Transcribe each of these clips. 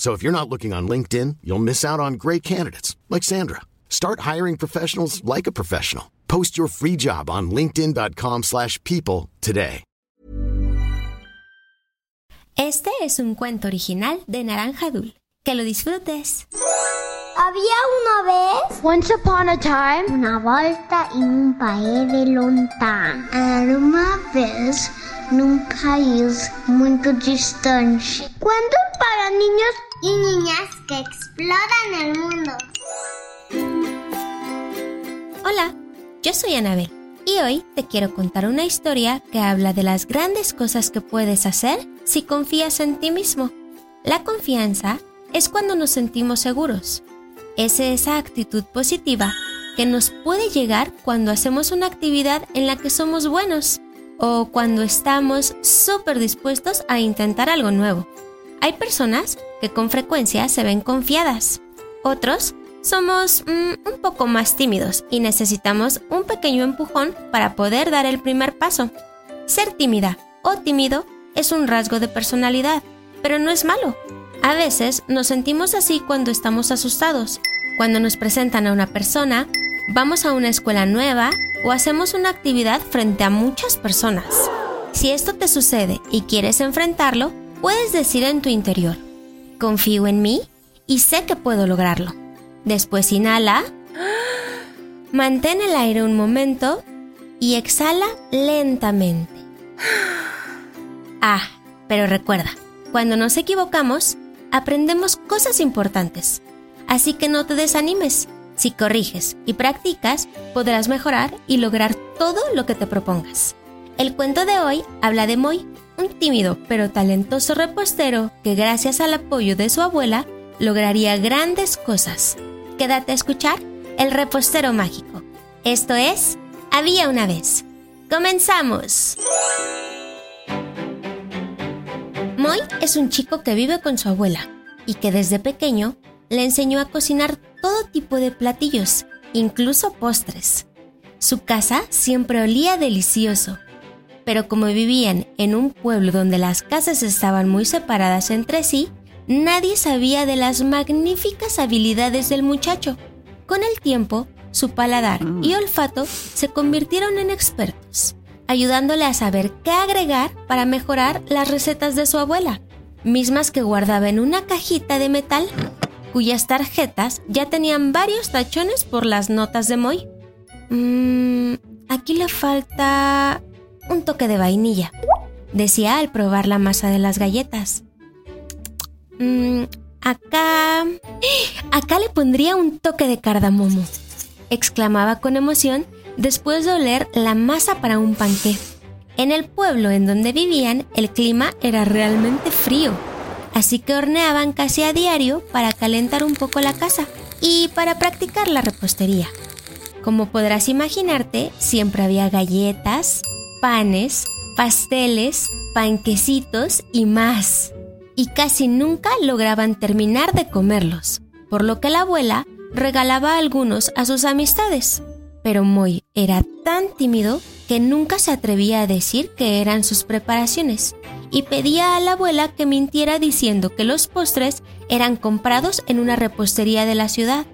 So if you're not looking on LinkedIn, you'll miss out on great candidates like Sandra. Start hiring professionals like a professional. Post your free job on linkedin.com/people slash people today. Este es un cuento original de Naranja Dul. Que lo disfrutes. Había una vez Once upon a time, una volta en un país de lontano. Era uma vez num país muito distante. Cuento para niños y niñas que exploran el mundo. Hola, yo soy Anabel y hoy te quiero contar una historia que habla de las grandes cosas que puedes hacer si confías en ti mismo. La confianza es cuando nos sentimos seguros. Es esa actitud positiva que nos puede llegar cuando hacemos una actividad en la que somos buenos o cuando estamos súper dispuestos a intentar algo nuevo. Hay personas que con frecuencia se ven confiadas. Otros somos mm, un poco más tímidos y necesitamos un pequeño empujón para poder dar el primer paso. Ser tímida o tímido es un rasgo de personalidad, pero no es malo. A veces nos sentimos así cuando estamos asustados, cuando nos presentan a una persona, vamos a una escuela nueva o hacemos una actividad frente a muchas personas. Si esto te sucede y quieres enfrentarlo, puedes decir en tu interior, confío en mí y sé que puedo lograrlo. Después inhala, mantén el aire un momento y exhala lentamente. Ah, pero recuerda, cuando nos equivocamos, aprendemos cosas importantes. Así que no te desanimes. Si corriges y practicas, podrás mejorar y lograr todo lo que te propongas. El cuento de hoy habla de Moy, un tímido pero talentoso repostero que gracias al apoyo de su abuela lograría grandes cosas. Quédate a escuchar El repostero mágico. Esto es Había una vez. ¡Comenzamos! Moy es un chico que vive con su abuela y que desde pequeño le enseñó a cocinar todo tipo de platillos, incluso postres. Su casa siempre olía delicioso, pero como vivían en un pueblo donde las casas estaban muy separadas entre sí, nadie sabía de las magníficas habilidades del muchacho. Con el tiempo, su paladar y olfato se convirtieron en expertos, ayudándole a saber qué agregar para mejorar las recetas de su abuela, mismas que guardaba en una cajita de metal, cuyas tarjetas ya tenían varios tachones por las notas de Moy. Mmm, aquí le falta un toque de vainilla, decía al probar la masa de las galletas. Mm, acá... Acá le pondría un toque de cardamomo, exclamaba con emoción después de oler la masa para un panqué. En el pueblo en donde vivían el clima era realmente frío, así que horneaban casi a diario para calentar un poco la casa y para practicar la repostería. Como podrás imaginarte, siempre había galletas, panes, pasteles, panquecitos y más. Y casi nunca lograban terminar de comerlos, por lo que la abuela regalaba algunos a sus amistades. Pero Moy era tan tímido que nunca se atrevía a decir que eran sus preparaciones y pedía a la abuela que mintiera diciendo que los postres eran comprados en una repostería de la ciudad.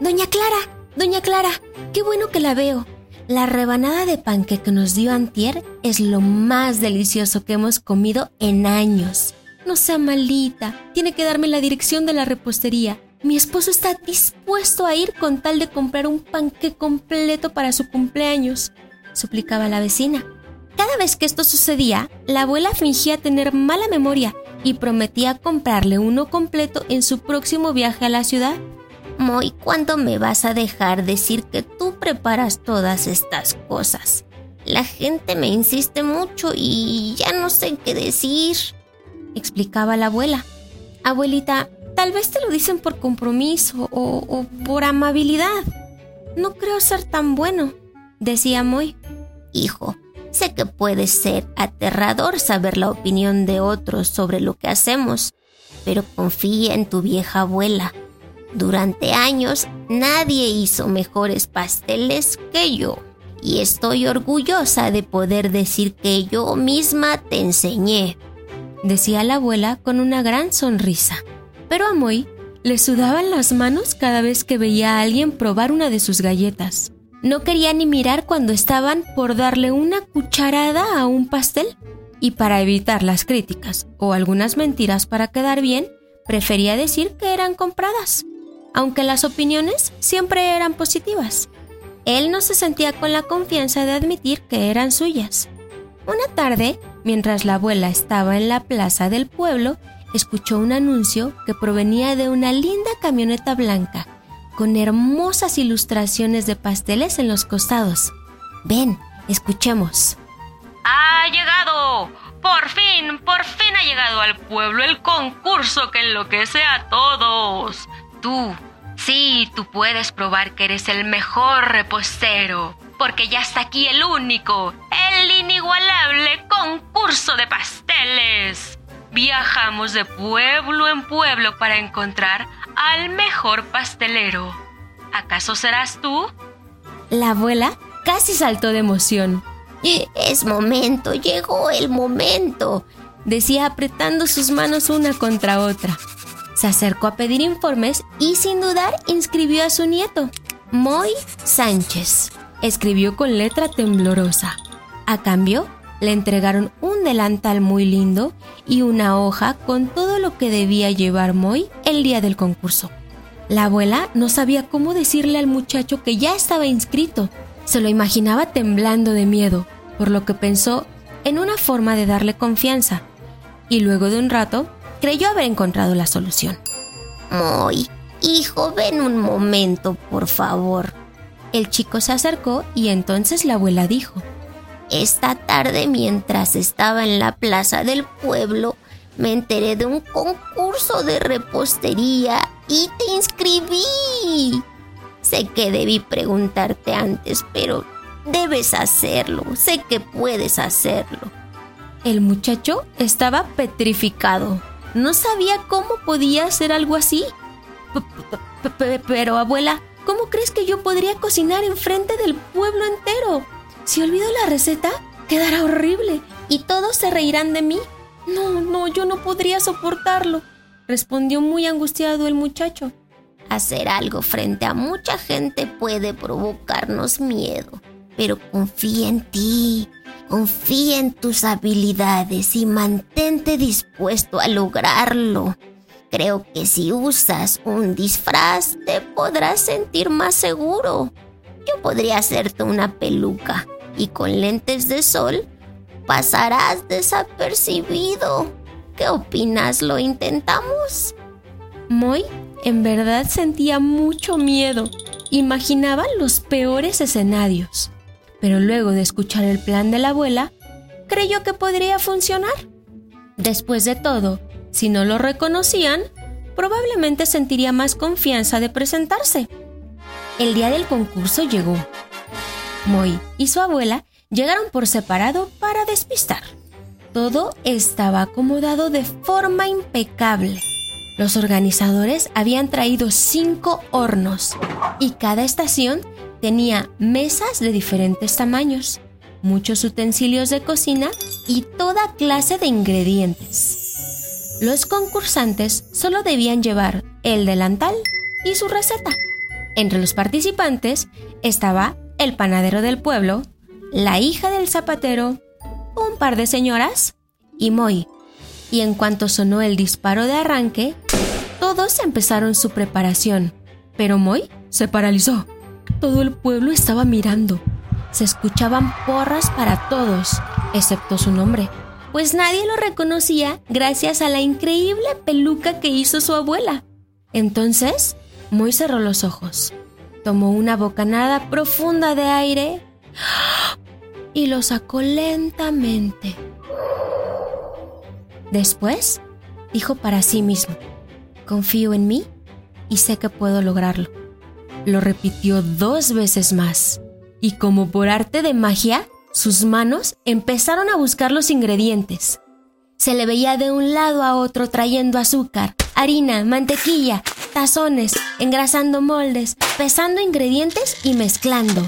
Doña Clara, doña Clara, qué bueno que la veo. La rebanada de panque que nos dio Antier es lo más delicioso que hemos comido en años. No sea malita, tiene que darme la dirección de la repostería. Mi esposo está dispuesto a ir con tal de comprar un panque completo para su cumpleaños, suplicaba la vecina. Cada vez que esto sucedía, la abuela fingía tener mala memoria y prometía comprarle uno completo en su próximo viaje a la ciudad. Moy, ¿cuándo me vas a dejar decir que tú preparas todas estas cosas? La gente me insiste mucho y ya no sé qué decir, explicaba la abuela. Abuelita, Tal vez te lo dicen por compromiso o, por amabilidad. No creo ser tan bueno, decía Moy. Hijo, sé que puede ser aterrador saber la opinión de otros sobre lo que hacemos, pero confía en tu vieja abuela. Durante años nadie hizo mejores pasteles que yo y estoy orgullosa de poder decir que yo misma te enseñé, decía la abuela con una gran sonrisa. Pero a Moy le sudaban las manos cada vez que veía a alguien probar una de sus galletas. No quería ni mirar cuando estaban por darle una cucharada a un pastel. Y para evitar las críticas o algunas mentiras para quedar bien, prefería decir que eran compradas aunque las opiniones siempre eran positivas. Él no se sentía con la confianza de admitir que eran suyas. Una tarde, mientras la abuela estaba en la plaza del pueblo, escuchó un anuncio que provenía de una linda camioneta blanca, con hermosas ilustraciones de pasteles en los costados. Ven, escuchemos. ¡Ha llegado! Por fin, por fin ha llegado al pueblo el concurso que enloquece a todos. Tú, sí, tú puedes probar que eres el mejor repostero, porque ya está aquí el único, el inigualable concurso de pasteles. Viajamos de pueblo en pueblo para encontrar al mejor pastelero. ¿Acaso serás tú? La abuela casi saltó de emoción. Es momento, llegó el momento, decía apretando sus manos una contra otra. Se acercó a pedir informes y sin dudar inscribió a su nieto, Moy Sánchez. Escribió con letra temblorosa. A cambio, le entregaron un delantal muy lindo y una hoja con todo lo que debía llevar Moy el día del concurso. La abuela no sabía cómo decirle al muchacho que ya estaba inscrito. Se lo imaginaba temblando de miedo, por lo que pensó en una forma de darle confianza. Y luego de un rato creyó haber encontrado la solución. Moy, hijo, ven un momento, por favor. El chico se acercó y entonces la abuela dijo, Esta tarde mientras estaba en la plaza del pueblo, me enteré de un concurso de repostería y te inscribí. Sé que debí preguntarte antes, pero debes hacerlo. Sé que puedes hacerlo. El muchacho estaba petrificado. No sabía cómo podía hacer algo así. Pero abuela, ¿cómo crees que yo podría cocinar enfrente del pueblo entero? Si olvido la receta, quedará horrible y todos se reirán de mí. No, no, yo no podría soportarlo, respondió muy angustiado el muchacho. Hacer algo frente a mucha gente puede provocarnos miedo, pero confía en ti. Confía en tus habilidades y mantente dispuesto a lograrlo. Creo que si usas un disfraz te podrás sentir más seguro. Yo podría hacerte una peluca y con lentes de sol pasarás desapercibido. ¿Qué opinas? ¿Lo intentamos? Moy en verdad sentía mucho miedo. Imaginaba los peores escenarios pero luego de escuchar el plan de la abuela, creyó que podría funcionar. Después de todo, si no lo reconocían, probablemente sentiría más confianza de presentarse. El día del concurso llegó. Moy y su abuela llegaron por separado para despistar. Todo estaba acomodado de forma impecable. Los organizadores habían traído cinco hornos y cada estación Tenía mesas de diferentes tamaños, muchos utensilios de cocina y toda clase de ingredientes. Los concursantes solo debían llevar el delantal y su receta. Entre los participantes estaba el panadero del pueblo, la hija del zapatero, un par de señoras y Moy. Y en cuanto sonó el disparo de arranque, todos empezaron su preparación, pero Moy se paralizó. Todo el pueblo estaba mirando. Se escuchaban porras para todos, excepto su nombre, pues nadie lo reconocía gracias a la increíble peluca que hizo su abuela. Entonces, Moy cerró los ojos, tomó una bocanada profunda de aire y lo sacó lentamente. Después, dijo para sí mismo, confío en mí y sé que puedo lograrlo. Lo repitió dos veces más, y como por arte de magia, sus manos empezaron a buscar los ingredientes. Se le veía de un lado a otro trayendo azúcar, harina, mantequilla, tazones, engrasando moldes, pesando ingredientes y mezclando.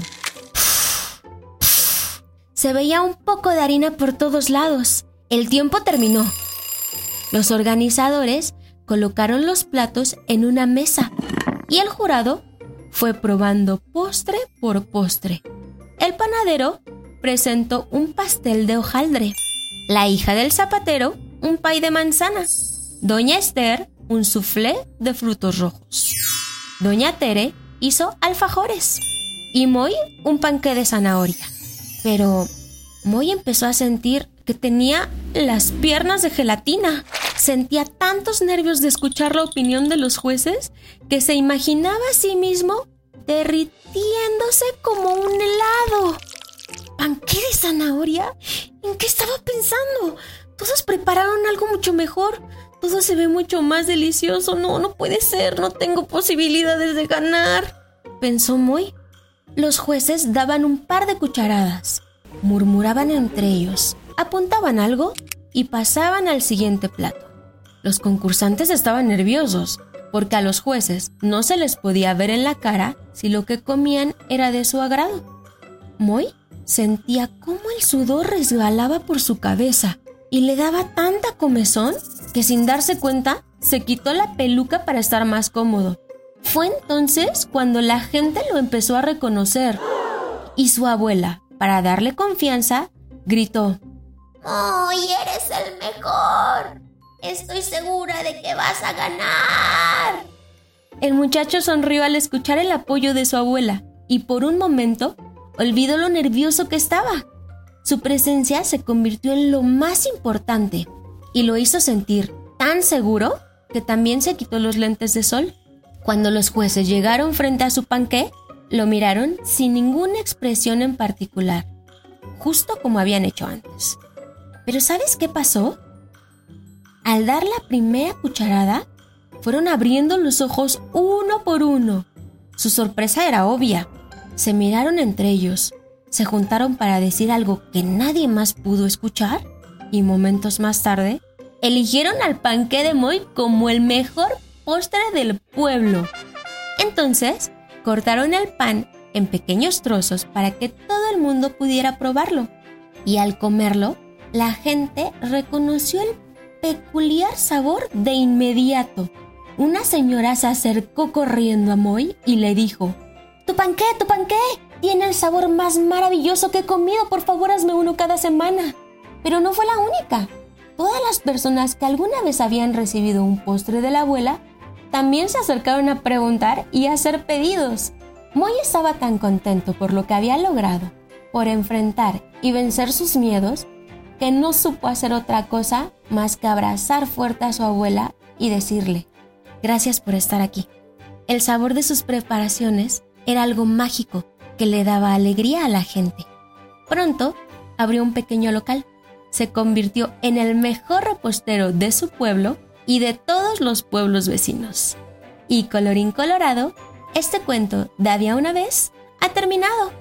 Se veía un poco de harina por todos lados. El tiempo terminó. Los organizadores colocaron los platos en una mesa y el jurado fue probando postre por postre. El panadero presentó un pastel de hojaldre, la hija del zapatero un pay de manzana, doña Esther un soufflé de frutos rojos, doña Tere hizo alfajores y Moy un panque de zanahoria. Pero Moy empezó a sentir que tenía las piernas de gelatina. Sentía tantos nervios de escuchar la opinión de los jueces que se imaginaba a sí mismo derritiéndose como un helado. ¿Panqué de zanahoria? ¿En qué estaba pensando? Todos prepararon algo mucho mejor. Todo se ve mucho más delicioso. No, no puede ser. No tengo posibilidades de ganar. Pensó Moy. Los jueces daban un par de cucharadas. Murmuraban entre ellos apuntaban algo y pasaban al siguiente plato. Los concursantes estaban nerviosos porque a los jueces no se les podía ver en la cara si lo que comían era de su agrado. Moy sentía cómo el sudor resbalaba por su cabeza y le daba tanta comezón que sin darse cuenta se quitó la peluca para estar más cómodo. Fue entonces cuando la gente lo empezó a reconocer y su abuela, para darle confianza, gritó, ¡Ay, eres el mejor! Estoy segura de que vas a ganar. El muchacho sonrió al escuchar el apoyo de su abuela y por un momento olvidó lo nervioso que estaba. Su presencia se convirtió en lo más importante y lo hizo sentir tan seguro que también se quitó los lentes de sol. Cuando los jueces llegaron frente a su panqué, lo miraron sin ninguna expresión en particular, justo como habían hecho antes. Pero ¿sabes qué pasó? Al dar la primera cucharada, fueron abriendo los ojos uno por uno. Su sorpresa era obvia. Se miraron entre ellos, se juntaron para decir algo que nadie más pudo escuchar y momentos más tarde eligieron al panqué de Moy como el mejor postre del pueblo. Entonces, cortaron el pan en pequeños trozos para que todo el mundo pudiera probarlo. Y al comerlo, la gente reconoció el peculiar sabor de inmediato. Una señora se acercó corriendo a Moy y le dijo, Tu panqué, tu panqué, tiene el sabor más maravilloso que he comido, por favor hazme uno cada semana. Pero no fue la única. Todas las personas que alguna vez habían recibido un postre de la abuela también se acercaron a preguntar y hacer pedidos. Moy estaba tan contento por lo que había logrado, por enfrentar y vencer sus miedos, que no supo hacer otra cosa más que abrazar fuerte a su abuela y decirle, gracias por estar aquí. El sabor de sus preparaciones era algo mágico que le daba alegría a la gente. Pronto abrió un pequeño local. Se convirtió en el mejor repostero de su pueblo y de todos los pueblos vecinos. Y colorín colorado, este cuento de había una vez ha terminado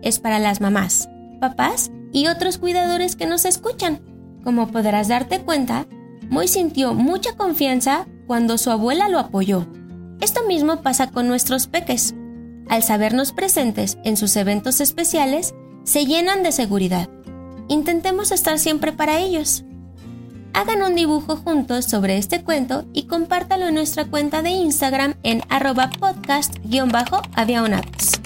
es para las mamás, papás y otros cuidadores que nos escuchan. Como podrás darte cuenta, Moy sintió mucha confianza cuando su abuela lo apoyó. Esto mismo pasa con nuestros peques. Al sabernos presentes en sus eventos especiales, se llenan de seguridad. Intentemos estar siempre para ellos. Hagan un dibujo juntos sobre este cuento y compártalo en nuestra cuenta de Instagram en arroba podcast-aviaonaves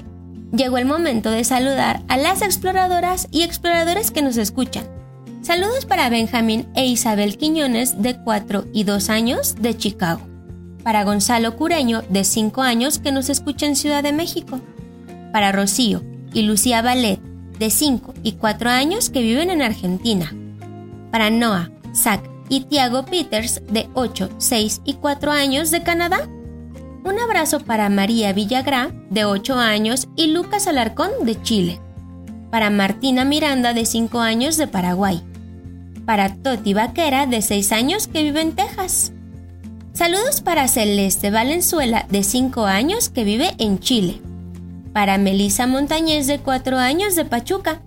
llegó el momento de saludar a las exploradoras y exploradores que nos escuchan. Saludos para Benjamín e Isabel Quiñones de 4 y 2 años de Chicago. Para Gonzalo Cureño de 5 años que nos escucha en Ciudad de México. Para Rocío y Lucía Ballet de 5 y 4 años que viven en Argentina. Para Noah, Zach y Tiago Peters de 8, 6 y 4 años de Canadá. Un abrazo para María Villagrá, de 8 años, y Lucas Alarcón, de Chile. Para Martina Miranda, de 5 años, de Paraguay. para Toti Vaquera, de 6 años, que vive en Texas. Saludos para Celeste Valenzuela, de 5 años, que vive en Chile. Para Melisa Montañez, de 4 años, de Pachuca.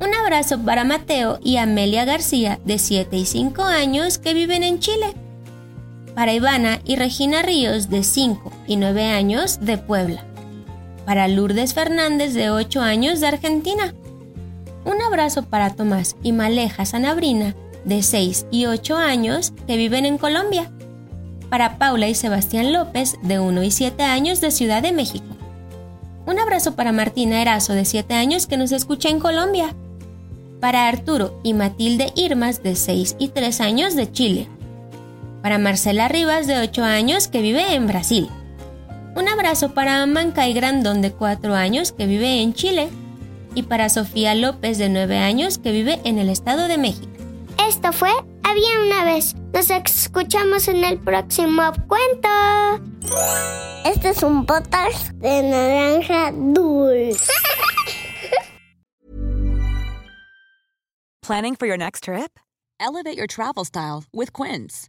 Un abrazo para Mateo y Amelia García, de 7 y 5 años, que viven en Chile. Para Ivana y Regina Ríos, de 5 y 9 años, de Puebla. Para Lourdes Fernández, de 8 años, de Argentina. Un abrazo para Tomás y Maleja Sanabrina, de 6 y 8 años, que viven en Colombia. Para Paula y Sebastián López, de 1 y 7 años, de Ciudad de México. Un abrazo para Martina Erazo, de 7 años, que nos escucha en Colombia. Para Arturo y Matilde Irmas, de 6 y 3 años, de Chile. Para Marcela Rivas, de 8 años, que vive en Brasil. Un abrazo para Mancay Grandón, de 4 años, que vive en Chile y para Sofía López de 9 años que vive en el Estado de México. Esto fue Había una vez. Nos escuchamos en el próximo cuento. Este es un podcast de naranja dulce. Planning for your next trip? Elevate your travel style with Quince.